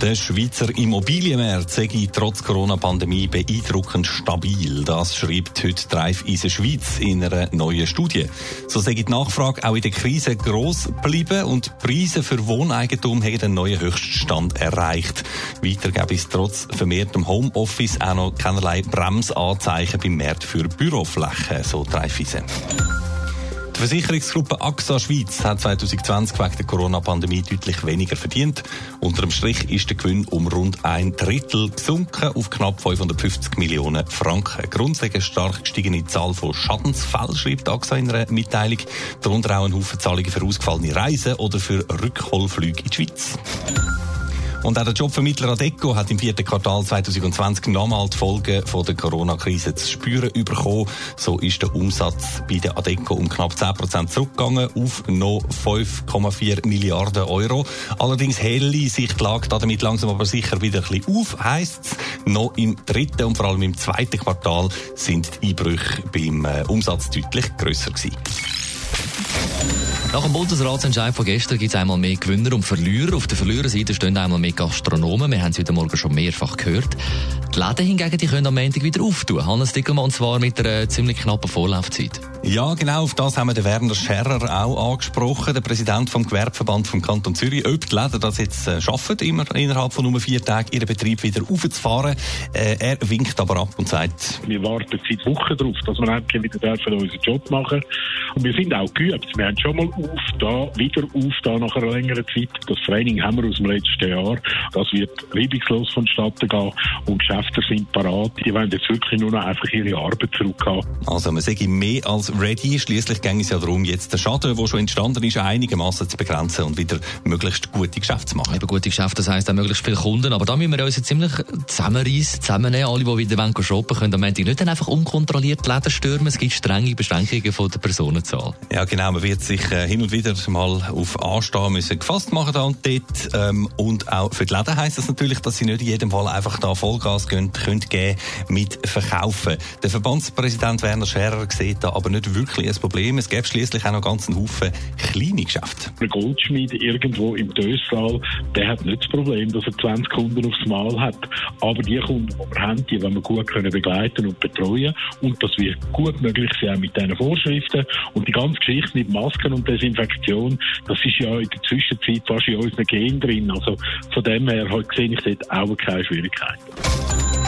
Der Schweizer Immobilienmarkt sei trotz Corona-Pandemie beeindruckend stabil. Das schreibt heute Drive Eisen Schweiz in einer neuen Studie. So sei die Nachfrage auch in der Krise gross geblieben und die Preise für Wohneigentum haben einen neuen Höchststand erreicht. Weiter gäbe es trotz vermehrtem Homeoffice auch noch keinerlei Bremsanzeichen beim Markt für Büroflächen, so Drive Eisen. Die Versicherungsgruppe AXA Schweiz hat 2020 wegen der Corona-Pandemie deutlich weniger verdient. Unter dem Strich ist der Gewinn um rund ein Drittel gesunken auf knapp 550 Millionen Franken. Grundlegend stark gestiegene Zahl von Schadensfällen, schreibt AXA in einer Mitteilung. Darunter auch ein Haufen Zahlungen für ausgefallene Reisen oder für Rückholflüge in die Schweiz. Und auch der Jobvermittler Adeco hat im vierten Quartal 2020 nochmal die Folgen von der Corona-Krise zu spüren bekommen. So ist der Umsatz bei der Adeco um knapp 10% zurückgegangen auf noch 5,4 Milliarden Euro. Allerdings helle sich die Lage damit langsam aber sicher wieder ein bisschen auf, heisst es. Noch im dritten und vor allem im zweiten Quartal sind die Einbrüche beim äh, Umsatz deutlich grösser gewesen. Nach dem Bundesratsentscheid von gestern gibt es einmal mehr Gewinner und Verlierer. Auf der Verliererseite stehen einmal mehr Gastronomen. Wir haben es heute Morgen schon mehrfach gehört. Die Läden hingegen die können am Montag wieder auftun. Hannes Dickelmann, und zwar mit einer ziemlich knappen Vorlaufzeit. Ja, genau, auf das haben wir den Werner Scherrer auch angesprochen, der Präsident vom Gewerbeverband vom Kanton Zürich. Ob die Läden das jetzt äh, schaffen, immer innerhalb von nur vier Tagen ihren Betrieb wieder aufzufahren. Äh, er winkt aber ab und sagt, wir warten seit Wochen darauf, dass wir endlich wieder dürfen unseren Job machen Und wir sind auch geübt. Wir haben schon mal auf da, wieder auf da nach einer längeren Zeit. Das Training haben wir aus dem letzten Jahr. Das wird reibungslos vonstatten gehen und Geschäfte sind parat. Die wollen jetzt wirklich nur noch einfach ihre Arbeit zurückhaben. Also man sage mehr als ready. Schließlich ging es ja darum, jetzt den Schaden, der schon entstanden ist, einigermaßen zu begrenzen und wieder möglichst gute Geschäfte zu machen. Eben gute Geschäfte, das heisst auch möglichst viele Kunden. Aber da müssen wir uns jetzt ziemlich zusammenreißen, zusammennehmen. Alle, die wieder shoppen wollen, können am Montag nicht dann einfach unkontrolliert Läden stürmen. Es gibt strenge Beschränkungen von der Personenzahl. Ja, genau. Man wird sich äh, hin und wieder mal auf Anstehen müssen gefasst machen da und dort. Ähm, und auch für die Läden heisst das natürlich, dass sie nicht in jedem Fall einfach da Vollgas gehen, können geben mit Verkaufen. Der Verbandspräsident Werner Scherer sieht da aber nicht wirklich ein Problem. Es gäbe schließlich auch noch ganz einen Haufen kleine Geschäfte. Ein Goldschmied irgendwo im Dössaal, der hat nicht das Problem, dass er 20 Kunden aufs Mal hat. Aber die Kunden, die wir haben, die wollen wir gut können begleiten und betreuen. Und das wird gut möglich sein mit diesen Vorschriften. Und die ganze Geschichte mit Masken und Desinfektion, das ist ja in der Zwischenzeit fast in unseren Genen drin. Also von dem her sehe ich dort auch keine Schwierigkeiten.